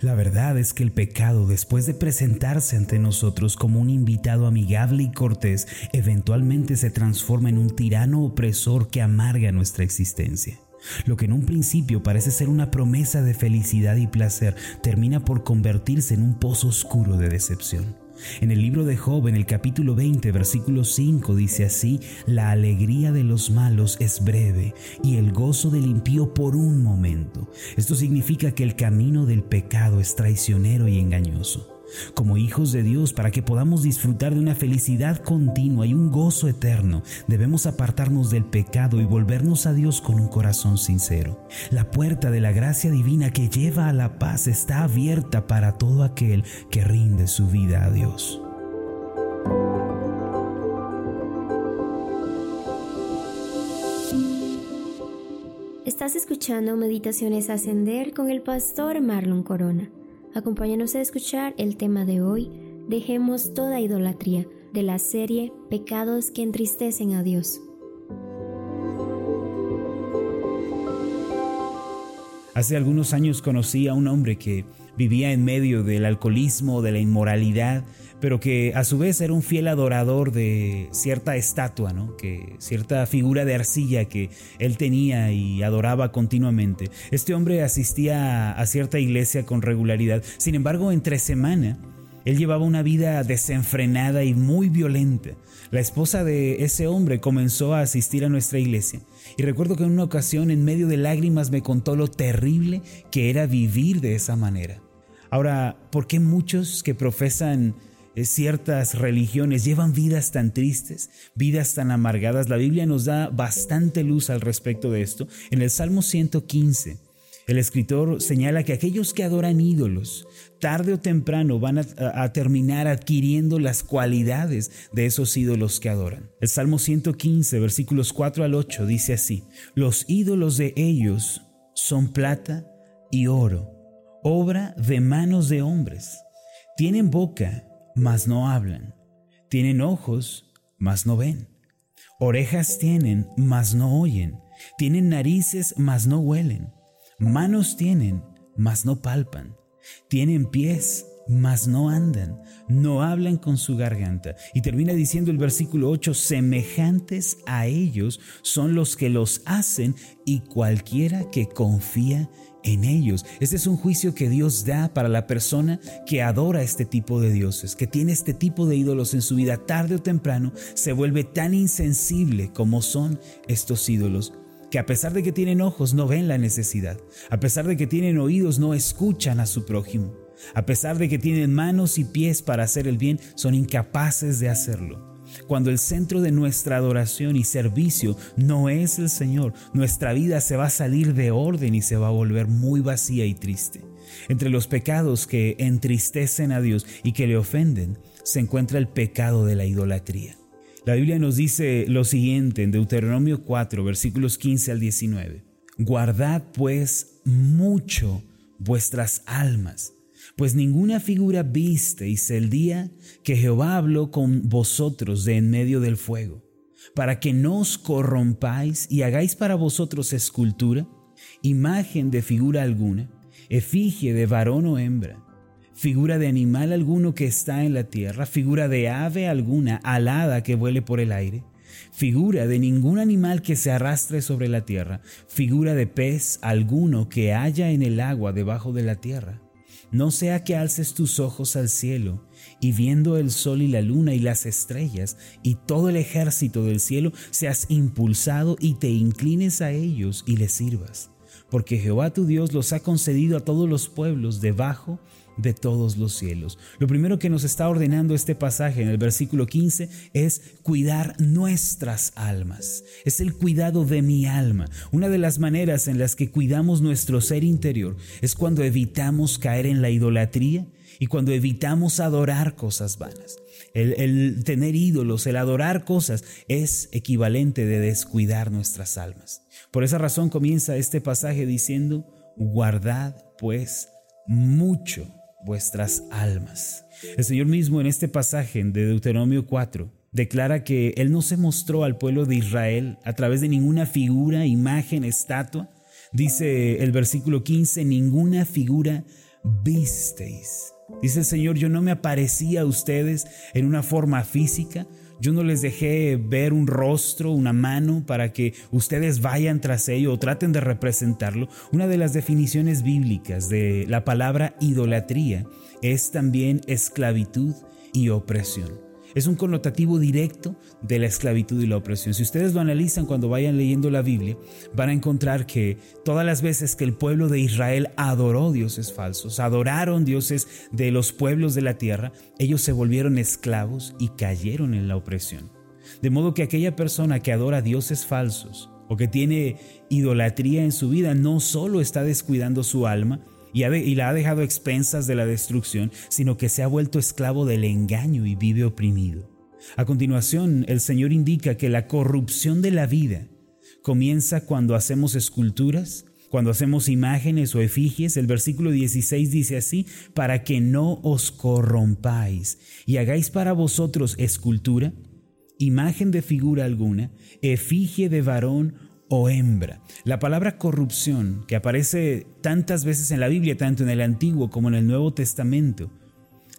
La verdad es que el pecado, después de presentarse ante nosotros como un invitado amigable y cortés, eventualmente se transforma en un tirano opresor que amarga nuestra existencia. Lo que en un principio parece ser una promesa de felicidad y placer termina por convertirse en un pozo oscuro de decepción. En el libro de Job, en el capítulo 20, versículo 5, dice así, la alegría de los malos es breve y el gozo del impío por un momento. Esto significa que el camino del pecado es traicionero y engañoso como hijos de Dios, para que podamos disfrutar de una felicidad continua y un gozo eterno, debemos apartarnos del pecado y volvernos a Dios con un corazón sincero. La puerta de la gracia divina que lleva a la paz está abierta para todo aquel que rinde su vida a Dios. Estás escuchando Meditaciones Ascender con el pastor Marlon Corona. Acompáñanos a escuchar el tema de hoy, Dejemos toda idolatría, de la serie Pecados que entristecen a Dios. Hace algunos años conocí a un hombre que vivía en medio del alcoholismo, de la inmoralidad, pero que a su vez era un fiel adorador de cierta estatua, ¿no? que cierta figura de arcilla que él tenía y adoraba continuamente. Este hombre asistía a cierta iglesia con regularidad, sin embargo, entre semana él llevaba una vida desenfrenada y muy violenta. La esposa de ese hombre comenzó a asistir a nuestra iglesia y recuerdo que en una ocasión en medio de lágrimas me contó lo terrible que era vivir de esa manera. Ahora, ¿por qué muchos que profesan ciertas religiones llevan vidas tan tristes, vidas tan amargadas? La Biblia nos da bastante luz al respecto de esto. En el Salmo 115, el escritor señala que aquellos que adoran ídolos, tarde o temprano van a, a, terminar adquiriendo las cualidades de esos ídolos que adoran. El Salmo 115, versículos 4 al 8 dice así, los ídolos de ellos son plata y oro obra de manos de hombres. Tienen boca, mas no hablan. Tienen ojos, mas no ven. Orejas tienen, mas no oyen. Tienen narices, mas no huelen. Manos tienen, mas no palpan. Tienen pies, mas no andan, no hablan con su garganta. Y termina diciendo el versículo 8, semejantes a ellos son los que los hacen y cualquiera que confía ellos. Este es un juicio que Dios da para la persona que adora este tipo de dioses, que tiene este tipo de ídolos en su vida. Tarde o temprano se vuelve tan insensible como son estos ídolos que a pesar de que tienen ojos no ven la necesidad, a pesar de que tienen oídos no escuchan a su prójimo, a pesar de que tienen manos y pies para hacer el bien, son incapaces de hacerlo. Cuando el centro de nuestra adoración y servicio no es el Señor, nuestra vida se va a salir de orden y se va a volver muy vacía y triste. Entre los pecados que entristecen a Dios y que le ofenden, se encuentra el pecado de la idolatría. La Biblia nos dice lo siguiente en Deuteronomio 4, versículos 15 al 19. Guardad pues mucho vuestras almas pues ninguna figura visteis el día que Jehová habló con vosotros de en medio del fuego, para que no os corrompáis y hagáis para vosotros escultura, imagen de figura alguna, efigie de varón o hembra, figura de animal alguno que está en la tierra, figura de ave alguna alada que vuele por el aire, figura de ningún animal que se arrastre sobre la tierra, figura de pez alguno que haya en el agua debajo de la tierra no sea que alces tus ojos al cielo y viendo el sol y la luna y las estrellas y todo el ejército del cielo, seas impulsado y te inclines a ellos y les sirvas. Porque Jehová tu Dios los ha concedido a todos los pueblos debajo de todos los cielos. Lo primero que nos está ordenando este pasaje en el versículo 15 es cuidar nuestras almas. Es el cuidado de mi alma. Una de las maneras en las que cuidamos nuestro ser interior es cuando evitamos caer en la idolatría y cuando evitamos adorar cosas vanas. El, tener ídolos, el adorar cosas, es equivalente de descuidar nuestras almas. Por esa razón comienza este pasaje diciendo, guardad pues mucho vuestras almas. El Señor mismo en este pasaje de Deuteronomio 4 declara que Él no se mostró al pueblo de Israel a través de ninguna figura, imagen, estatua. Dice el versículo 15, ninguna figura visteis. Dice el Señor, yo no me aparecí a ustedes en una forma física, yo no les dejé ver un rostro, una mano, para que ustedes vayan tras ello o traten de representarlo. Una de las definiciones bíblicas de la palabra idolatría es también esclavitud y opresión es un connotativo directo de la esclavitud y la opresión. Si ustedes lo analizan cuando vayan leyendo la Biblia, van a encontrar que todas las veces que el pueblo de Israel adoró dioses falsos, adoraron dioses de los pueblos de la tierra, ellos se volvieron esclavos y cayeron en la opresión. De modo que aquella persona que adora dioses falsos o que tiene idolatría en su vida no solo está descuidando su alma, y, la ha dejado expensas de la destrucción, sino que se ha vuelto esclavo del engaño y vive oprimido. A continuación, el Señor indica que la corrupción de la vida comienza cuando hacemos esculturas, cuando hacemos imágenes o efigies. El versículo 16 dice así, para que no os corrompáis y hagáis para vosotros escultura, imagen de figura alguna, efigie de varón o hembra. La palabra corrupción, que aparece tantas veces en la Biblia, tanto en el Antiguo como en el Nuevo Testamento,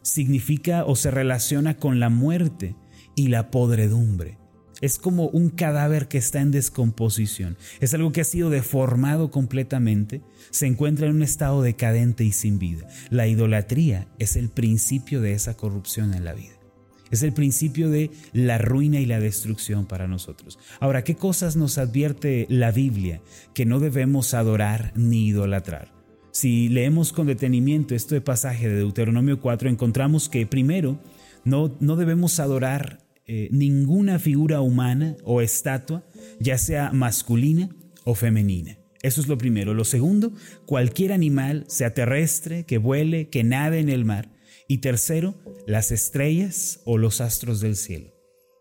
significa o se relaciona con la muerte y la podredumbre. Es como un cadáver que está en descomposición. Es algo que ha sido deformado completamente, se encuentra en un estado decadente y sin vida. La idolatría es el principio de esa corrupción en la vida. Es el principio de la ruina y la destrucción para nosotros. Ahora, ¿qué cosas nos advierte la Biblia que no debemos adorar ni idolatrar? Si leemos con detenimiento este pasaje de Deuteronomio 4, encontramos que primero no, no debemos adorar eh, ninguna figura humana o estatua, ya sea masculina o femenina. Eso es lo primero. Lo segundo, cualquier animal, sea terrestre, que vuele, que nade en el mar, y tercero, las estrellas o los astros del cielo.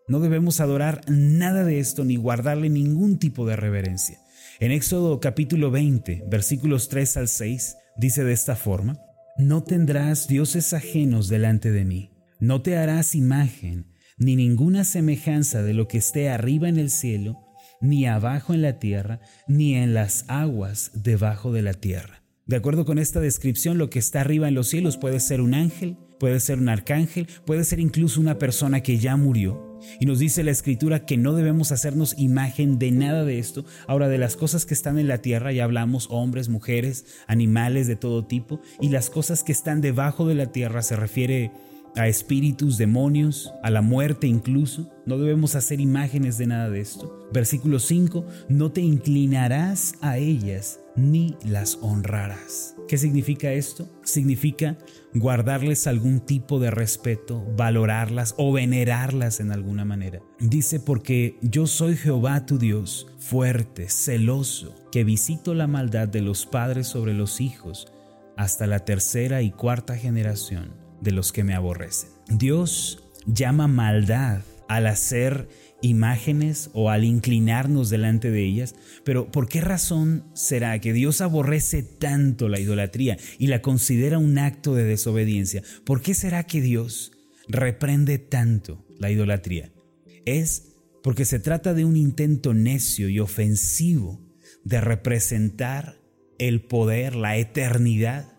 No debemos adorar nada de esto ni guardarle ningún tipo de reverencia. En Éxodo capítulo 20, versículos 3 al 6, dice de esta forma, No tendrás dioses ajenos delante de mí, no te harás imagen, ni ninguna semejanza de lo que esté arriba en el cielo, ni abajo en la tierra, ni en las aguas debajo de la tierra. De acuerdo con esta descripción, lo que está arriba en los cielos puede ser un ángel, puede ser un arcángel, puede ser incluso una persona que ya murió. Y nos dice la escritura que no debemos hacernos imagen de nada de esto. Ahora, de las cosas que están en la tierra, ya hablamos hombres, mujeres, animales de todo tipo. Y las cosas que están debajo de la tierra se refiere a espíritus, demonios, a la muerte incluso. No debemos hacer imágenes de nada de esto. Versículo 5, no te inclinarás a ellas ni las honrarás. ¿Qué significa esto? Significa guardarles algún tipo de respeto, valorarlas o venerarlas en alguna manera. Dice, porque yo soy Jehová tu Dios, fuerte, celoso, que visito la maldad de los padres sobre los hijos hasta la tercera y cuarta generación de los que me aborrecen. Dios llama maldad al hacer imágenes o al inclinarnos delante de ellas, pero ¿por qué razón será que Dios aborrece tanto la idolatría y la considera un acto de desobediencia? ¿Por qué será que Dios reprende tanto la idolatría? Es porque se trata de un intento necio y ofensivo de representar el poder, la eternidad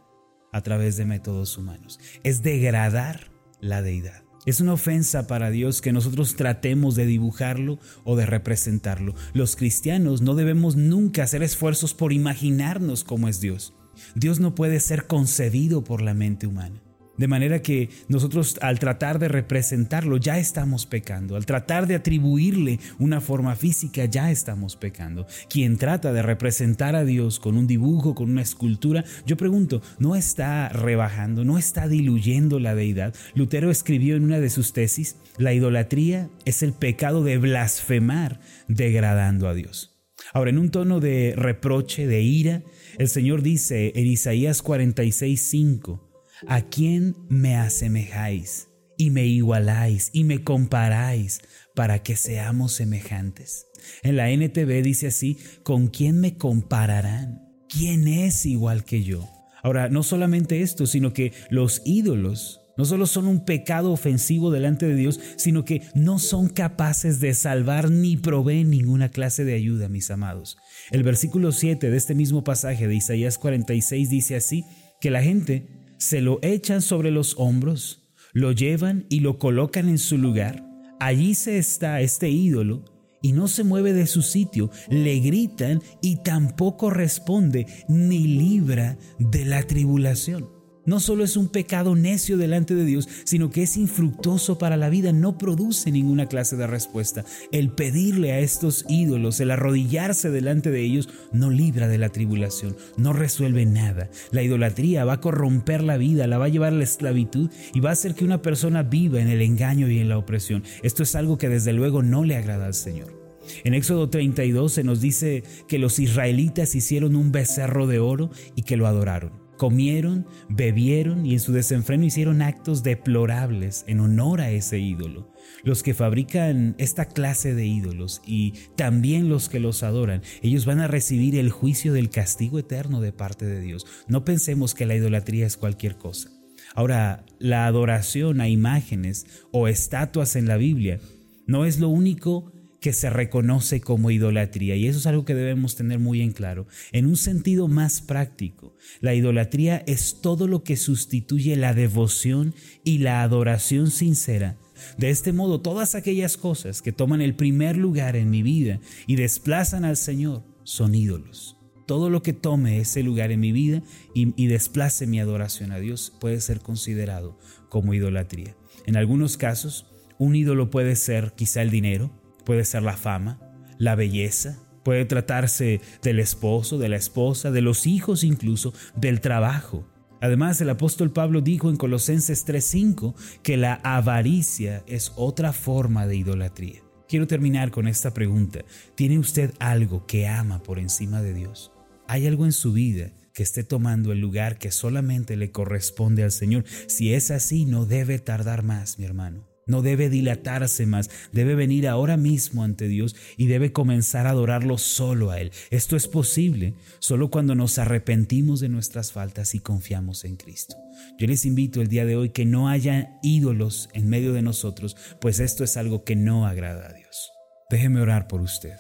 a través de métodos humanos. Es degradar la deidad. Es una ofensa para Dios que nosotros tratemos de dibujarlo o de representarlo. Los cristianos no debemos nunca hacer esfuerzos por imaginarnos cómo es Dios. Dios no puede ser concebido por la mente humana. De manera que nosotros al tratar de representarlo ya estamos pecando, al tratar de atribuirle una forma física ya estamos pecando. Quien trata de representar a Dios con un dibujo, con una escultura, yo pregunto, ¿no está rebajando, no está diluyendo la deidad? Lutero escribió en una de sus tesis, la idolatría es el pecado de blasfemar degradando a Dios. Ahora, en un tono de reproche, de ira, el Señor dice en Isaías 46, 5, ¿A quién me asemejáis y me igualáis y me comparáis para que seamos semejantes? En la NTV dice así, ¿con quién me compararán? ¿Quién es igual que yo? Ahora, no solamente esto, sino que los ídolos no solo son un pecado ofensivo delante de Dios, sino que no son capaces de salvar ni proveen ninguna clase de ayuda, mis amados. El versículo 7 de este mismo pasaje de Isaías 46 dice así, que la gente se lo echan sobre los hombros, lo llevan y lo colocan en su lugar. Allí se está este ídolo y no se mueve de su sitio. Le gritan y tampoco responde ni libra de la tribulación. No solo es un pecado necio delante de Dios, sino que es infructuoso para la vida, no produce ninguna clase de respuesta. El pedirle a estos ídolos, el arrodillarse delante de ellos, no libra de la tribulación, no resuelve nada. La idolatría va a corromper la vida, la va a llevar a la esclavitud y va a hacer que una persona viva en el engaño y en la opresión. Esto es algo que desde luego no le agrada al Señor. En Éxodo 32 se nos dice que los israelitas hicieron un becerro de oro y que lo adoraron comieron, bebieron y en su desenfreno hicieron actos deplorables en honor a ese ídolo. Los que fabrican esta clase de ídolos y también los que los adoran, ellos van a recibir el juicio del castigo eterno de parte de Dios. No pensemos que la idolatría es cualquier cosa. Ahora, la adoración a imágenes o estatuas en la Biblia no es lo único que se reconoce como idolatría. Y eso es algo que debemos tener muy en claro. En un sentido más práctico, la idolatría es todo lo que sustituye la devoción y la adoración sincera. De este modo, todas aquellas cosas que toman el primer lugar en mi vida y desplazan al Señor son ídolos. Todo lo que tome ese lugar en mi vida y, y desplace mi adoración a Dios puede ser considerado como idolatría. En algunos casos, un ídolo puede ser quizá el dinero, Puede ser la fama, la belleza, puede tratarse del esposo, de la esposa, de los hijos incluso, del trabajo. Además, el apóstol Pablo dijo en Colosenses 3:5 que la avaricia es otra forma de idolatría. Quiero terminar con esta pregunta. ¿Tiene usted algo que ama por encima de Dios? ¿Hay algo en su vida que esté tomando el lugar que solamente le corresponde al Señor? Si es así, no debe tardar más, mi hermano. No debe dilatarse más, debe venir ahora mismo ante Dios y debe comenzar a adorarlo solo a Él. Esto es posible solo cuando nos arrepentimos de nuestras faltas y confiamos en Cristo. Yo les invito el día de hoy que no haya ídolos en medio de nosotros, pues esto es algo que no agrada a Dios. Déjeme orar por usted.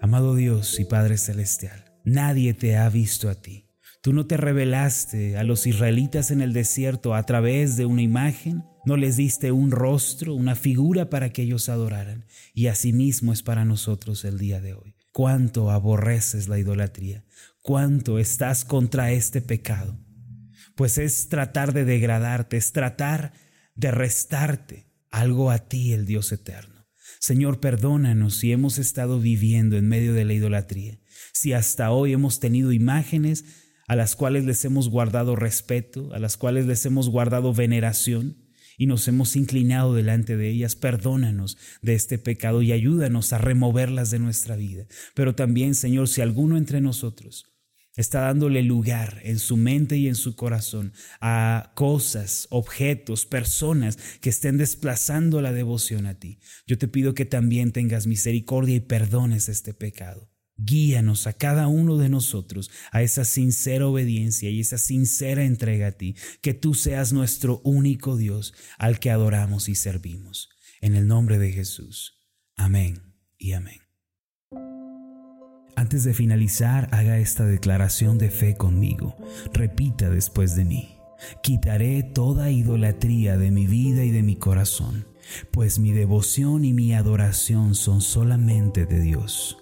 Amado Dios y Padre Celestial, nadie te ha visto a ti. Tú no te revelaste a los israelitas en el desierto a través de una imagen, no les diste un rostro, una figura para que ellos adoraran, y asimismo es para nosotros el día de hoy. Cuánto aborreces la idolatría, cuánto estás contra este pecado, pues es tratar de degradarte, es tratar de restarte algo a ti, el Dios eterno. Señor, perdónanos si hemos estado viviendo en medio de la idolatría, si hasta hoy hemos tenido imágenes a las cuales les hemos guardado respeto, a las cuales les hemos guardado veneración y nos hemos inclinado delante de ellas. Perdónanos de este pecado y ayúdanos a removerlas de nuestra vida. Pero también, Señor, si alguno entre nosotros está dándole lugar en su mente y en su corazón a cosas, objetos, personas que estén desplazando la devoción a ti, yo te pido que también tengas misericordia y perdones este pecado. Guíanos a cada uno de nosotros a esa sincera obediencia y esa sincera entrega a ti, que tú seas nuestro único Dios al que adoramos y servimos. En el nombre de Jesús. Amén y amén. Antes de finalizar, haga esta declaración de fe conmigo. Repita después de mí. Quitaré toda idolatría de mi vida y de mi corazón, pues mi devoción y mi adoración son solamente de Dios